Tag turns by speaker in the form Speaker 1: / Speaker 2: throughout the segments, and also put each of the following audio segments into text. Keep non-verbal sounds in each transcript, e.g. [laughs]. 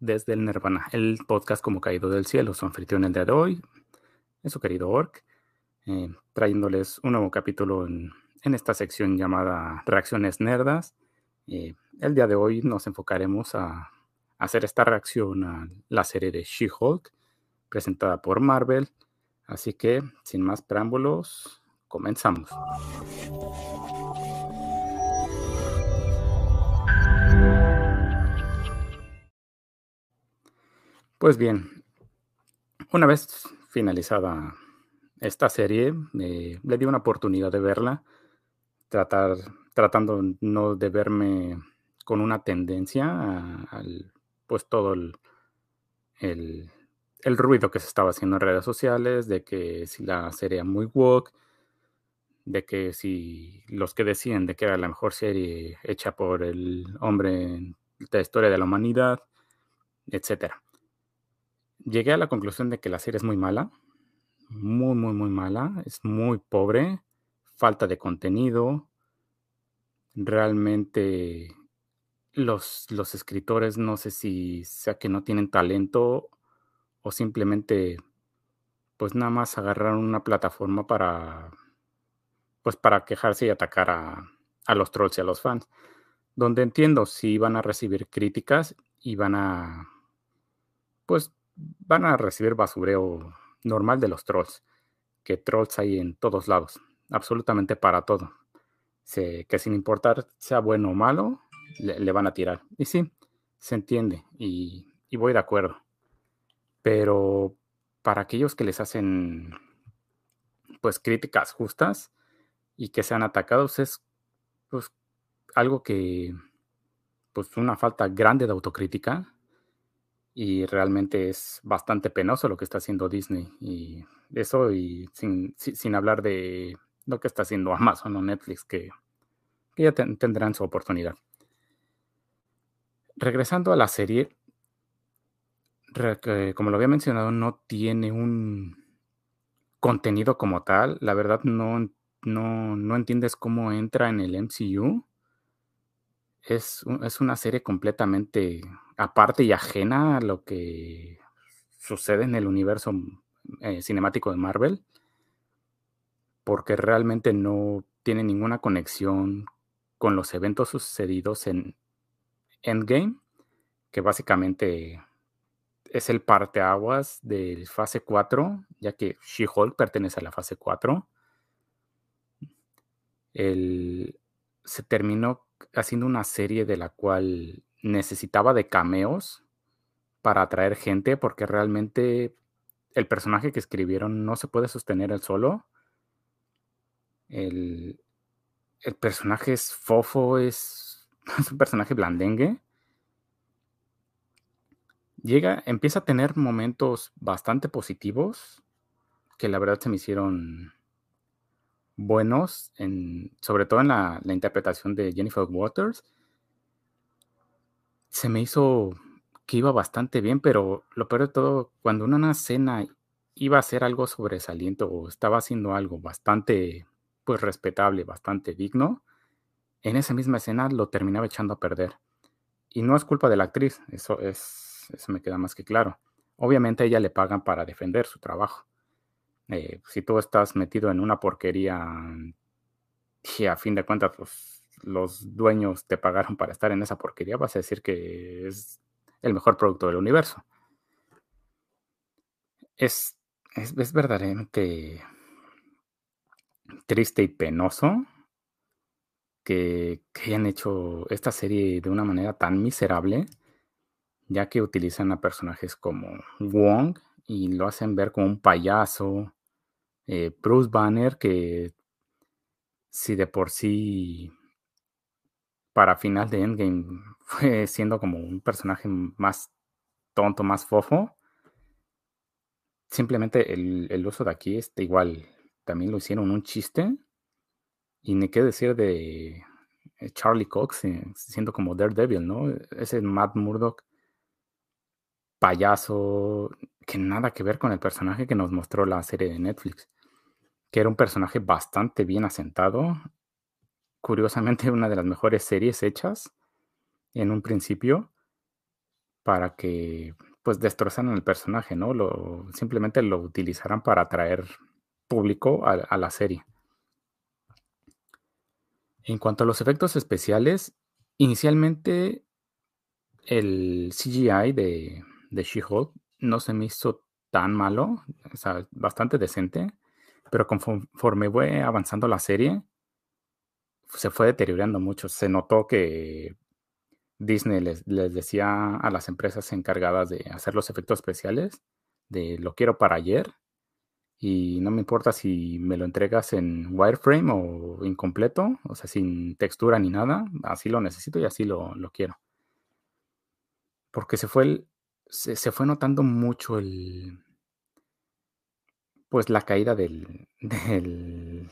Speaker 1: desde el Nirvana, el podcast como caído del cielo. Su anfitrión el día de hoy es su querido Orc, eh, trayéndoles un nuevo capítulo en, esta sección llamada Reacciones Nerdas. Eh, el día de hoy nos enfocaremos a, hacer esta reacción a la serie de She-Hulk, presentada por Marvel. Así que, sin más preámbulos, comenzamos. Pues bien, una vez finalizada esta serie, le di una oportunidad de verla, tratar, tratando no de verme con una tendencia al, pues todo el, ruido que se estaba haciendo en redes sociales, de que si la serie era muy woke, de que si los que decían de que era la mejor serie hecha por el hombre de la historia de la humanidad, etcétera llegué a la conclusión de que la serie es muy mala, muy, muy, muy mala, es muy pobre, falta de contenido, realmente los, los escritores no sé si sea que no tienen talento o simplemente pues nada más agarraron una plataforma para pues para quejarse y atacar a, a los trolls y a los fans. Donde entiendo si van a recibir críticas y van a pues van a recibir basureo normal de los trolls, que trolls hay en todos lados, absolutamente para todo. que sin importar sea bueno o malo, le, van a tirar. Y sí, se entiende y, voy de acuerdo. Pero para aquellos que les hacen pues críticas justas y que sean atacados es pues algo que pues una falta grande de autocrítica y realmente es bastante penoso lo que está haciendo Disney y eso y sin, sin hablar de lo que está haciendo Amazon o Netflix que, ya tendrán su oportunidad. Regresando a la serie, como lo había mencionado, no tiene un contenido como tal. La verdad no, no, no entiendes cómo entra en el MCU es, una serie completamente aparte y ajena a lo que sucede en el universo eh, cinemático de Marvel, porque realmente no tiene ninguna conexión con los eventos sucedidos en Endgame, que básicamente es el parteaguas de fase 4, ya que She-Hulk pertenece a la fase 4. se terminó haciendo una serie de la cual necesitaba de cameos para atraer gente, porque realmente el personaje que escribieron no se puede sostener él solo. El, personaje es fofo, es, [laughs] es un personaje blandengue. Llega, empieza a tener momentos bastante positivos que la verdad se me hicieron buenos, en, sobre todo en la, interpretación de Jennifer Waters. Se me hizo que iba bastante bien, pero lo peor de todo, cuando una escena iba a hacer algo sobresaliente o estaba haciendo algo bastante, pues respetable, bastante digno, en esa misma escena lo terminaba echando a perder. Y no es culpa de la actriz, eso es, eso me queda más que claro. Obviamente ella le pagan para defender su trabajo. Eh, si tú estás metido en una porquería y a fin de cuentas los dueños te pagaron para estar en esa porquería, vas a decir que es el mejor producto del universo. Es, es, verdaderamente triste y penoso que, hayan hecho esta serie de una manera tan miserable, ya que utilizan a personajes como Wong y lo hacen ver como un payaso. Eh, Bruce Banner, que si de por sí para final de Endgame [laughs] fue siendo como un personaje más tonto, más fofo, simplemente el, uso de aquí este igual también lo hicieron un chiste. Y ni qué decir de eh, Charlie Cox eh, siendo como Daredevil, ¿no? Ese Matt Murdock payaso, que nada que ver con el personaje que nos mostró la serie de Netflix, que era un personaje bastante bien asentado, curiosamente [laughs] una de las mejores series hechas en un principio, para que, pues, destrozaran el personaje, ¿no? Lo simplemente lo utilizaran para atraer público a a la serie. En cuanto a los efectos especiales, inicialmente el CGI de de She-Hulk no se me hizo tan malo, o sea, bastante decente, pero conforme fue avanzando la serie se fue deteriorando mucho. Se notó que Disney les decía a las empresas encargadas de hacer los efectos especiales, de: "Lo quiero para ayer, y no me importa si me lo entregas en wireframe o incompleto, o sea, sin textura ni nada, así lo necesito y así lo lo quiero". Porque se fue el se se fue notando mucho el pues, la caída del [laughs] del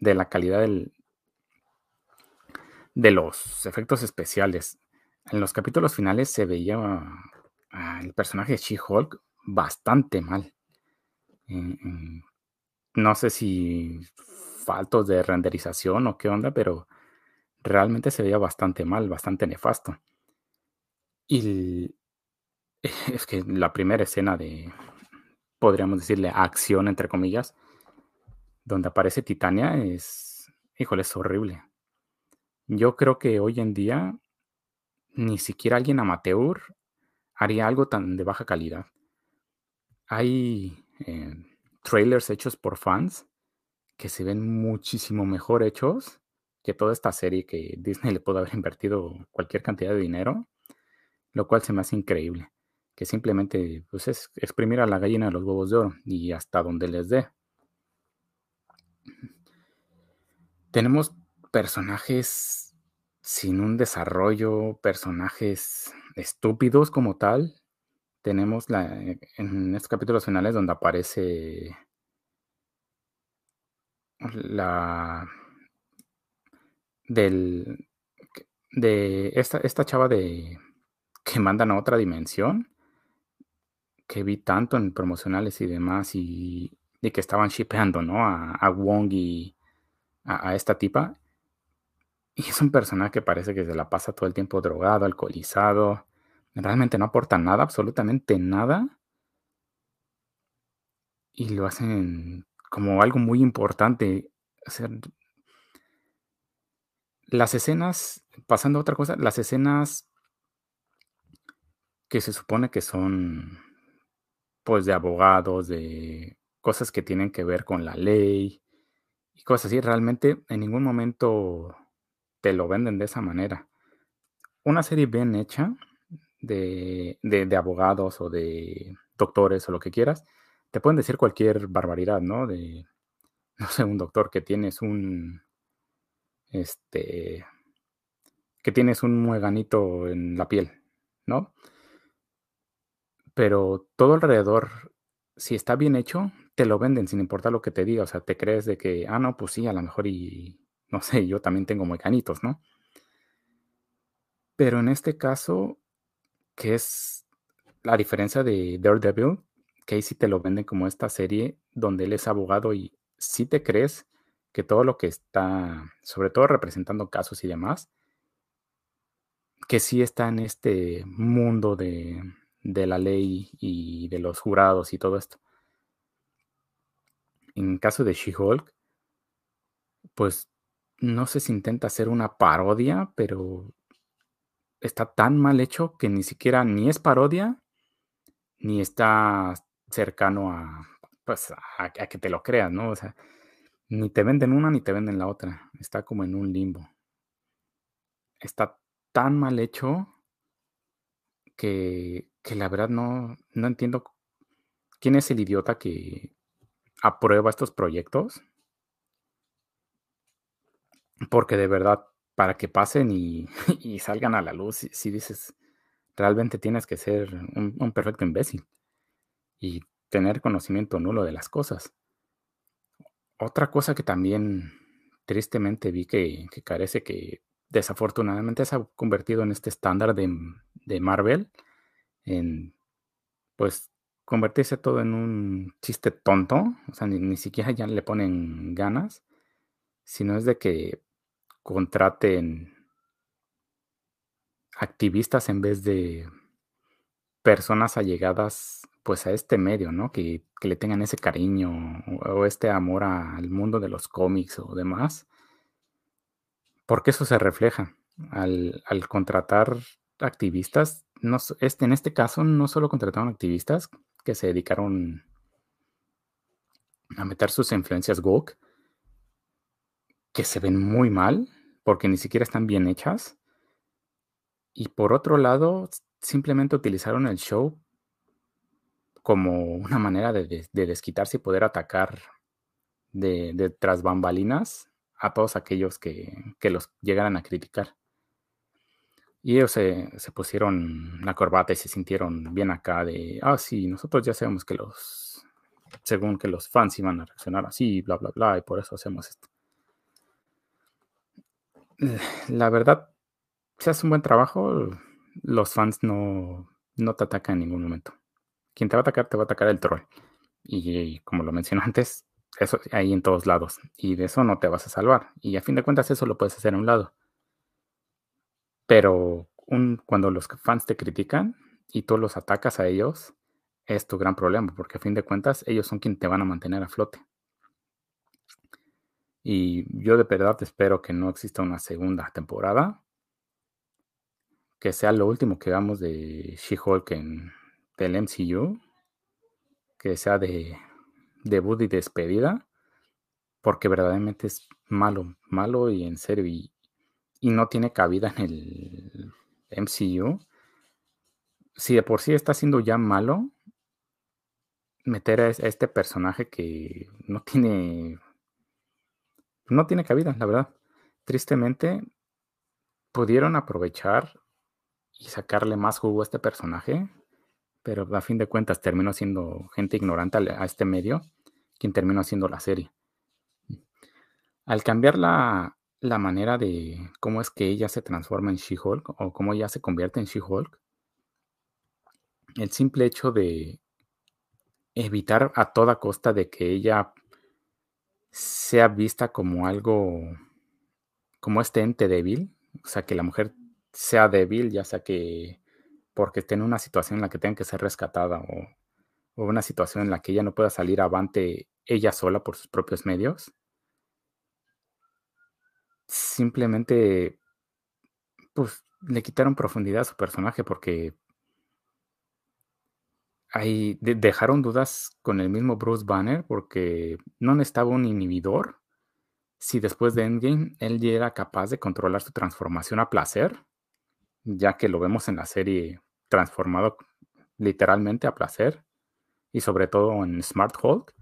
Speaker 1: de la calidad del de los efectos especiales. En los capítulos finales se veía al personaje de She-Hulk bastante mal. Mm, mm, no sé si faltos de renderización o qué onda, pero realmente se veía bastante mal, bastante nefasto. Y [laughs] es que la primera escena de, podríamos decirle, acción, entre comillas, donde aparece Titania es, híjole, es horrible. Yo creo que hoy en día ni siquiera alguien amateur haría algo tan de baja calidad. Hay, eh, trailers hechos por fans que se ven muchísimo mejor hechos que toda esta serie que [laughs] Disney le pudo haber invertido cualquier cantidad de dinero, lo cual se me hace increíble, que simplemente, pues, es exprimir a la gallina de los huevos de oro y hasta donde les dé. Tenemos personajes sin un desarrollo, personajes estúpidos como tal. Tenemos la en estos capítulos finales donde aparece la del de esta esta chava de que mandan a otra dimensión que vi tanto en promocionales y demás, y y que estaban shippeando, ¿no? A a Wong y a esta tipa. Y es un personaje que parece que se la pasa todo el tiempo drogado, alcoholizado. Realmente no aporta nada, absolutamente nada. Y lo hacen como algo muy importante. O las escenas, pasando a otra cosa, las escenas que se supone que son, pues, de abogados, de cosas que tienen que ver con la ley y cosas así, realmente en ningún momento te lo venden de esa manera. Una serie bien hecha de de abogados o de doctores o lo que quieras, te pueden decir cualquier barbaridad, ¿no? De, [laughs] no sé, un doctor que tienes un este que tienes un mueganito en la piel, ¿no? Pero todo alrededor, si está bien hecho, te lo venden sin importar lo que te diga, o sea, te crees de que, ah, no, pues sí, a lo mejor y, no sé, yo también tengo mueganitos, ¿no? Pero en este caso, que es la diferencia de Daredevil, que ahí sí te lo venden como esta serie donde él es abogado y sí te crees que todo lo que está, sobre todo representando casos y demás que sí está en este mundo de de la ley y de los jurados y todo esto. En caso de She-Hulk pues, no sé si intenta hacer una parodia, pero está tan mal hecho que ni siquiera ni es parodia, ni está cercano a, pues, a a que te lo creas, ¿no? O sea, ni te venden una ni te venden la otra, está como en un limbo. Está tan mal hecho que que la verdad no no entiendo quién es el idiota que aprueba estos proyectos. Porque de verdad, para que pasen y [laughs] salgan a la luz, sí dices, realmente tienes que ser un un perfecto imbécil, y tener conocimiento nulo de las cosas. Otra cosa que también tristemente vi que que carece, que desafortunadamente se ha convertido en este estándar de de Marvel, en, pues, convertirse todo en un chiste tonto, o sea, ni ni siquiera ya le ponen ganas, sino es de que contraten activistas en vez de personas allegadas, pues, a este medio, ¿no? Que que le tengan ese cariño o este amor al mundo de los cómics o demás. Porque eso se refleja al al contratar activistas, no este, en este caso, no solo contrataron activistas que se dedicaron a meter sus influencias woke que se ven muy mal, porque ni siquiera están bien hechas. Y por otro lado, simplemente utilizaron el show como una manera de desquitarse y poder atacar de de tras bambalinas a todos aquellos que que los llegaran a criticar. Y ellos se se pusieron la corbata y se sintieron bien acá de: "Ah, sí, nosotros ya sabemos que los según que los fans iban a reaccionar así, bla, bla, bla, y por eso hacemos esto". La verdad, si haces un buen trabajo, los fans no no te atacan en ningún momento. Quien te va a atacar, te va a atacar el troll. Y como lo mencioné [laughs] antes, eso hay en todos lados, y de eso no te vas a salvar. Y a fin de cuentas, eso lo puedes hacer a un lado. Pero cuando los fans te critican y tú los atacas a ellos, es tu gran problema, porque a fin de cuentas, ellos son quien te van a mantener a flote. Y yo de verdad espero que no exista una segunda temporada. Que sea lo último que veamos de She-Hulk en del MCU. Que sea de debut y despedida, porque verdaderamente es malo, malo y en serio, y y no tiene cabida en el MCU. Si de por sí está siendo ya malo meter a es a este personaje que no tiene no tiene cabida, la verdad. Tristemente, pudieron aprovechar y sacarle más jugo a este personaje, pero a fin de cuentas terminó siendo gente ignorante a este medio, quien terminó haciendo la serie. Al cambiar la la manera de cómo es que ella se transforma en She-Hulk, o cómo ella se convierte en She-Hulk el simple hecho de evitar a toda costa de que ella sea vista como algo como este ente débil, o sea, que la mujer sea débil, ya sea que porque esté en una situación en la que tenga que ser rescatada, o o una situación en la que ella no pueda salir avante ella sola por sus propios medios. Simplemente pues, le quitaron profundidad a su personaje porque ahí de dejaron dudas con el mismo Bruce Banner, porque no necesitaba un inhibidor. Si después de Endgame él ya era capaz de controlar su transformación a placer, ya que lo vemos en la serie transformado literalmente a placer, y sobre todo en Smart Hulk.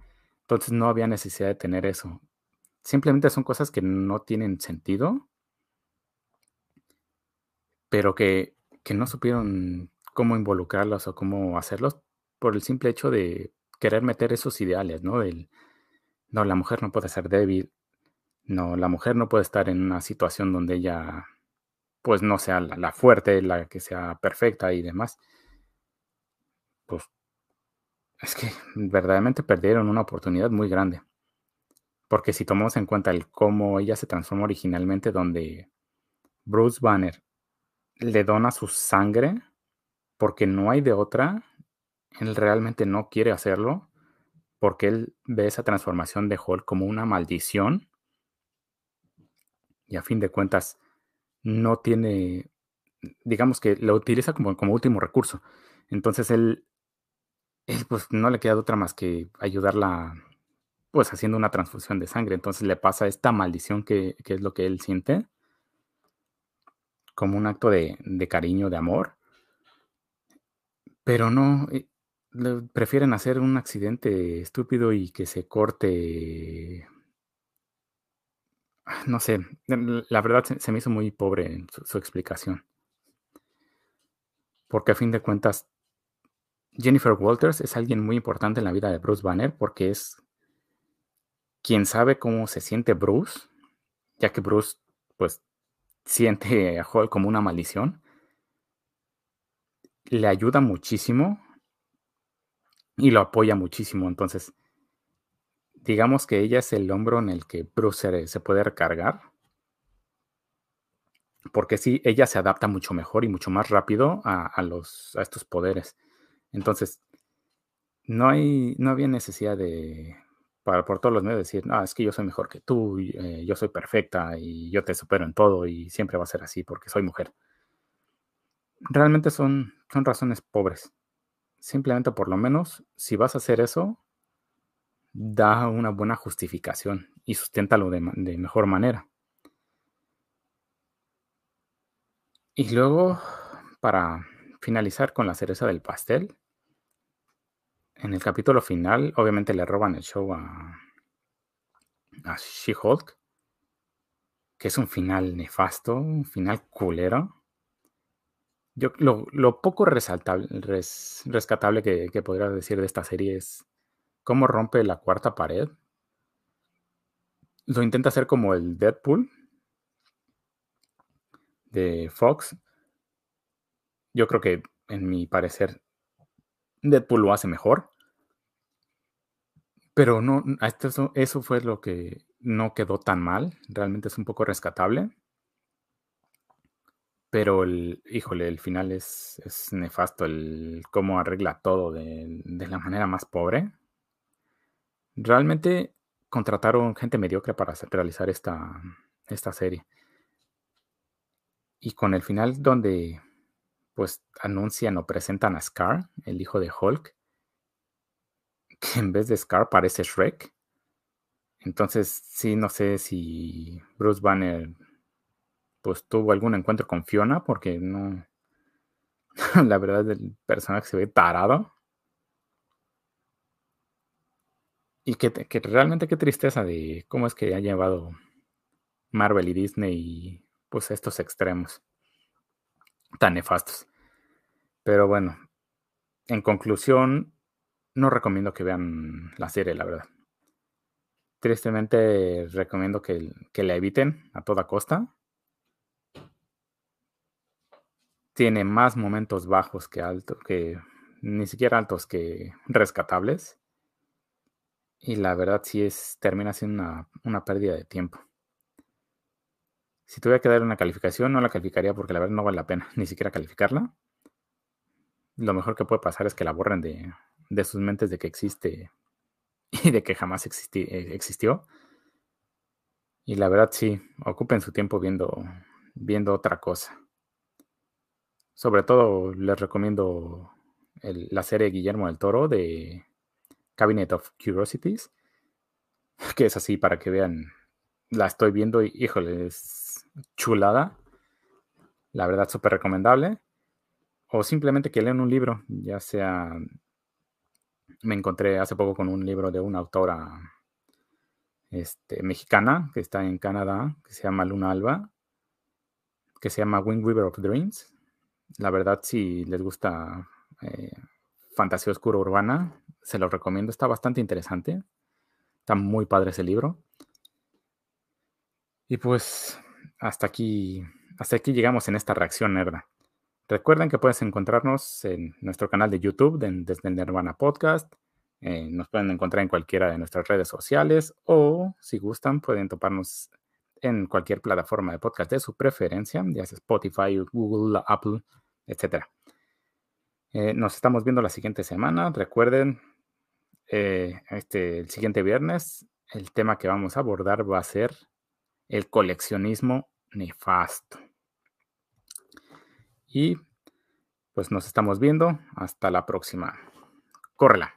Speaker 1: Entonces, no había necesidad de tener eso. Simplemente son cosas que no tienen sentido pero que que no supieron cómo involucrarlas o cómo hacerlos, por el simple hecho de querer meter esos ideales, ¿no? Del no, la mujer no puede ser débil. No, la mujer no puede estar en una situación donde ella, pues, no sea la la fuerte, la que sea perfecta y demás. Pues es que verdaderamente perdieron una oportunidad muy grande. Porque si tomamos en cuenta el cómo ella se transforma originalmente, donde Bruce Banner le dona su sangre, porque no hay de otra, él realmente no quiere hacerlo, porque él ve esa transformación de Hulk como una maldición. Y a fin de cuentas, no tiene, digamos que lo utiliza como como último recurso. Entonces él él, pues, no le queda otra más que ayudarla, pues, haciendo una transfusión de sangre. Entonces, le pasa esta maldición que es lo que él siente como un acto de cariño, de amor. Pero no, eh, le prefieren hacer un accidente estúpido y que se corte ah, no sé, la verdad se se me hizo muy pobre su su explicación. Porque a fin de cuentas Jennifer Walters es alguien muy importante en la vida de Bruce Banner, porque es quien sabe cómo se siente Bruce, ya que Bruce, pues, siente a como una maldición. Le ayuda muchísimo y lo apoya muchísimo. Entonces digamos que ella es el hombro en el que Bruce se se puede recargar. Porque sí, ella se adapta mucho mejor y mucho más rápido a a los a estos poderes. Entonces, no hay, no había necesidad de, por todos los medios, decir, no, es que yo soy mejor que tú, eh, yo soy perfecta y yo te supero en todo y siempre va a ser así porque soy mujer. Realmente son, son razones pobres. Simplemente, por lo menos, si vas a hacer eso, da una buena justificación y susténtalo de, de mejor manera. Y luego, para finalizar con la cereza del pastel, en el capítulo final, obviamente le roban el show a, a She-Hulk, que es un final nefasto, un final culero. Yo, lo, poco resaltable, rescatable que, que podría decir de esta serie es cómo rompe la cuarta pared. Lo intenta hacer como el Deadpool de Fox. Yo creo que, en mi parecer, Deadpool lo hace mejor. Pero no, eso, eso fue lo que no quedó tan mal. Realmente es un poco rescatable. Pero el, híjole, el final es, es nefasto, el cómo arregla todo de, de, la manera más pobre. Realmente contrataron gente mediocre para realizar esta, esta serie. Y con el final donde pues anuncian o presentan a Scar, el hijo de Hulk, que en vez de Scar parece Shrek. Entonces, sí, no sé si Bruce Banner pues tuvo algún encuentro con Fiona, porque no. [laughs] La verdad, el personaje se ve tarado. Y que, que, realmente qué tristeza de cómo es que ha llevado Marvel y Disney pues estos extremos tan nefastos. Pero bueno, en conclusión, no recomiendo que vean la serie, la verdad. Tristemente recomiendo que, que la eviten a toda costa. Tiene más momentos bajos que altos, que ni siquiera altos que rescatables. Y la verdad sí es, termina siendo una, una pérdida de tiempo. Si tuviera que dar una calificación, no la calificaría porque la verdad no vale la pena [laughs] ni siquiera calificarla. Lo mejor que puede pasar es que la borren de, de sus mentes de que existe [laughs] y de que jamás eh, existió. Y la verdad sí, ocupen su tiempo viendo, viendo otra cosa. Sobre todo les recomiendo la serie Guillermo del Toro de Cabinet of Curiosities, que es así para que vean, la estoy viendo y híjole, es chulada. La verdad, súper recomendable. O simplemente que lean un libro, ya sea me encontré hace poco con un libro de una autora este, mexicana que está en Canadá, que se llama Luna Alba, que se llama Wind River of Dreams. La verdad, si les gusta eh, fantasía oscura urbana, se lo recomiendo. Está bastante interesante. Está muy padre ese libro. Y pues hasta aquí, hasta aquí llegamos en esta reacción nerda. Recuerden que puedes encontrarnos en nuestro canal de YouTube desde el Nirvana Podcast. Eh, nos pueden encontrar en cualquiera de nuestras redes sociales o, si gustan, pueden toparnos en cualquier plataforma de podcast de su preferencia, ya sea Spotify, Google, Apple, etc. Eh, nos estamos viendo la siguiente semana. Recuerden, eh, este, el siguiente viernes, el tema que vamos a abordar va a ser el coleccionismo nefasto. Y pues nos estamos viendo. Hasta la próxima. Córrela.